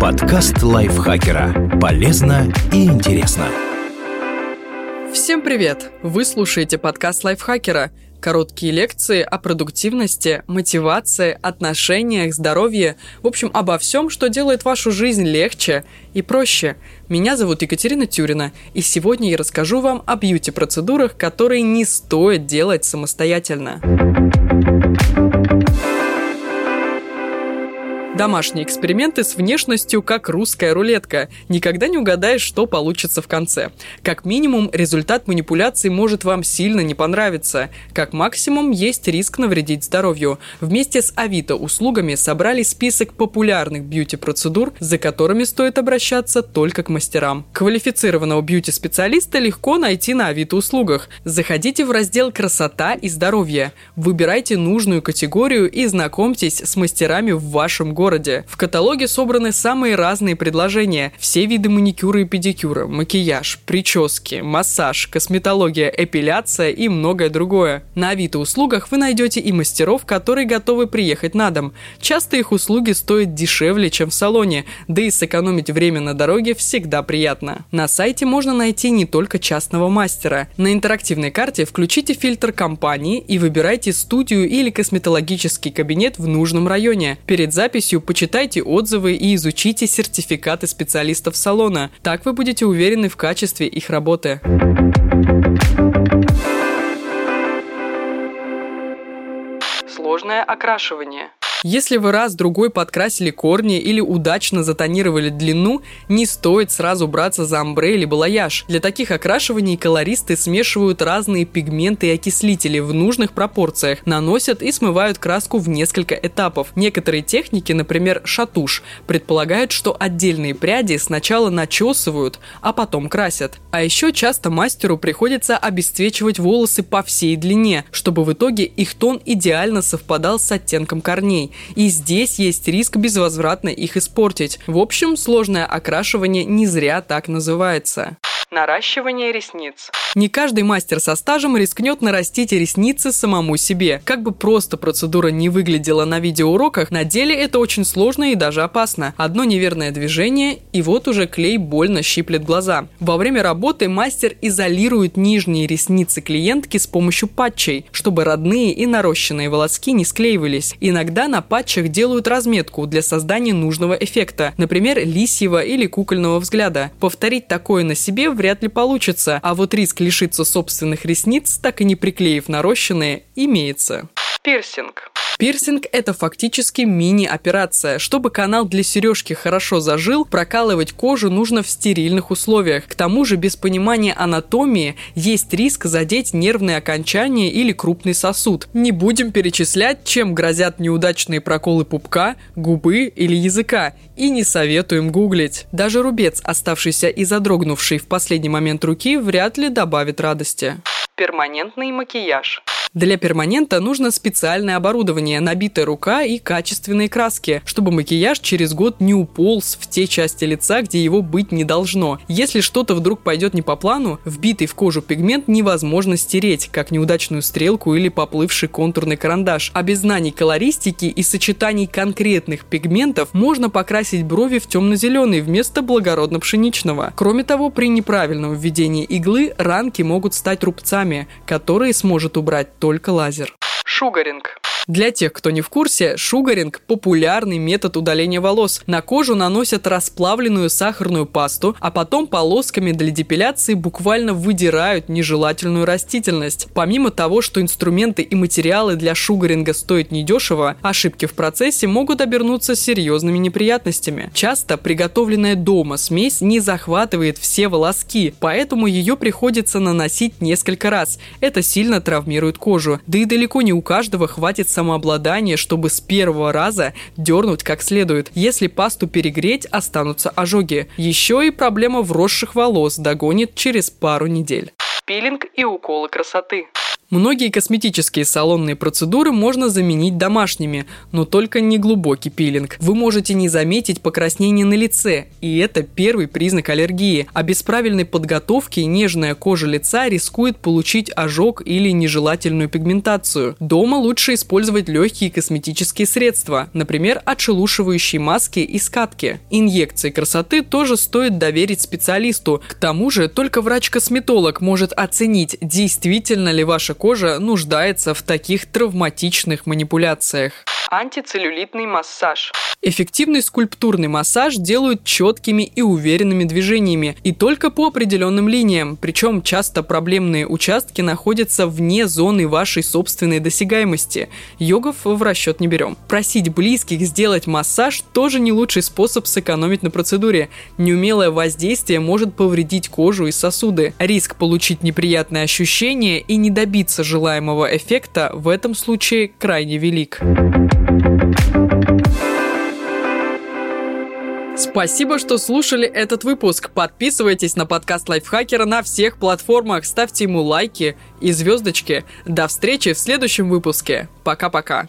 Подкаст лайфхакера. Полезно и интересно. Всем привет! Вы слушаете подкаст лайфхакера. Короткие лекции о продуктивности, мотивации, отношениях, здоровье. В общем, обо всем, что делает вашу жизнь легче и проще. Меня зовут Екатерина Тюрина, и сегодня я расскажу вам о бьюти-процедурах, которые не стоит делать самостоятельно. Домашние эксперименты с внешностью как русская рулетка. Никогда не угадаешь, что получится в конце. Как минимум, результат манипуляции может вам сильно не понравиться. Как максимум, есть риск навредить здоровью. Вместе с Авито услугами собрали список популярных бьюти-процедур, за которыми стоит обращаться только к мастерам. Квалифицированного бьюти-специалиста легко найти на Авито услугах. Заходите в раздел «Красота и здоровье». Выбирайте нужную категорию и знакомьтесь с мастерами в вашем городе городе. В каталоге собраны самые разные предложения. Все виды маникюра и педикюра, макияж, прически, массаж, косметология, эпиляция и многое другое. На Авито услугах вы найдете и мастеров, которые готовы приехать на дом. Часто их услуги стоят дешевле, чем в салоне, да и сэкономить время на дороге всегда приятно. На сайте можно найти не только частного мастера. На интерактивной карте включите фильтр компании и выбирайте студию или косметологический кабинет в нужном районе. Перед записью помощью почитайте отзывы и изучите сертификаты специалистов салона. Так вы будете уверены в качестве их работы. Сложное окрашивание. Если вы раз-другой подкрасили корни или удачно затонировали длину, не стоит сразу браться за амбре или балаяж. Для таких окрашиваний колористы смешивают разные пигменты и окислители в нужных пропорциях, наносят и смывают краску в несколько этапов. Некоторые техники, например, шатуш, предполагают, что отдельные пряди сначала начесывают, а потом красят. А еще часто мастеру приходится обесцвечивать волосы по всей длине, чтобы в итоге их тон идеально совпадал с оттенком корней и здесь есть риск безвозвратно их испортить. В общем, сложное окрашивание не зря так называется. Наращивание ресниц. Не каждый мастер со стажем рискнет нарастить ресницы самому себе. Как бы просто процедура не выглядела на видеоуроках, на деле это очень сложно и даже опасно. Одно неверное движение, и вот уже клей больно щиплет глаза. Во время работы мастер изолирует нижние ресницы клиентки с помощью патчей, чтобы родные и нарощенные волоски не склеивались. Иногда на патчах делают разметку для создания нужного эффекта, например, лисьего или кукольного взгляда. Повторить такое на себе вряд ли получится, а вот риск лишиться собственных ресниц, так и не приклеив нарощенные, имеется. Пирсинг. Пирсинг – это фактически мини-операция. Чтобы канал для сережки хорошо зажил, прокалывать кожу нужно в стерильных условиях. К тому же без понимания анатомии есть риск задеть нервные окончания или крупный сосуд. Не будем перечислять, чем грозят неудачные проколы пупка, губы или языка, и не советуем гуглить. Даже рубец, оставшийся и задрогнувший в последний момент руки, вряд ли добавит радости. Перманентный макияж. Для перманента нужно специальное оборудование, набитая рука и качественные краски, чтобы макияж через год не уполз в те части лица, где его быть не должно. Если что-то вдруг пойдет не по плану, вбитый в кожу пигмент невозможно стереть, как неудачную стрелку или поплывший контурный карандаш. А без знаний колористики и сочетаний конкретных пигментов можно покрасить брови в темно-зеленый вместо благородно-пшеничного. Кроме того, при неправильном введении иглы ранки могут стать рубцами, которые сможет убрать только лазер. Шугаринг. Для тех, кто не в курсе, шугаринг – популярный метод удаления волос. На кожу наносят расплавленную сахарную пасту, а потом полосками для депиляции буквально выдирают нежелательную растительность. Помимо того, что инструменты и материалы для шугаринга стоят недешево, ошибки в процессе могут обернуться серьезными неприятностями. Часто приготовленная дома смесь не захватывает все волоски, поэтому ее приходится наносить несколько раз. Это сильно травмирует кожу. Да и далеко не у каждого хватит самообладание, чтобы с первого раза дернуть как следует. Если пасту перегреть, останутся ожоги. Еще и проблема вросших волос догонит через пару недель. Пилинг и уколы красоты. Многие косметические салонные процедуры можно заменить домашними, но только не глубокий пилинг. Вы можете не заметить покраснение на лице, и это первый признак аллергии. А без правильной подготовки нежная кожа лица рискует получить ожог или нежелательную пигментацию. Дома лучше использовать легкие косметические средства, например, отшелушивающие маски и скатки. Инъекции красоты тоже стоит доверить специалисту. К тому же только врач-косметолог может оценить, действительно ли ваша кожа нуждается в таких травматичных манипуляциях. Антицеллюлитный массаж. Эффективный скульптурный массаж делают четкими и уверенными движениями и только по определенным линиям, причем часто проблемные участки находятся вне зоны вашей собственной досягаемости. Йогов в расчет не берем. Просить близких сделать массаж тоже не лучший способ сэкономить на процедуре. Неумелое воздействие может повредить кожу и сосуды. Риск получить неприятные ощущения и не добиться желаемого эффекта в этом случае крайне велик. Спасибо, что слушали этот выпуск. Подписывайтесь на подкаст Лайфхакера на всех платформах, ставьте ему лайки и звездочки. До встречи в следующем выпуске. Пока-пока.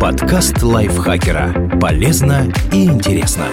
Подкаст Лайфхакера. Полезно и интересно.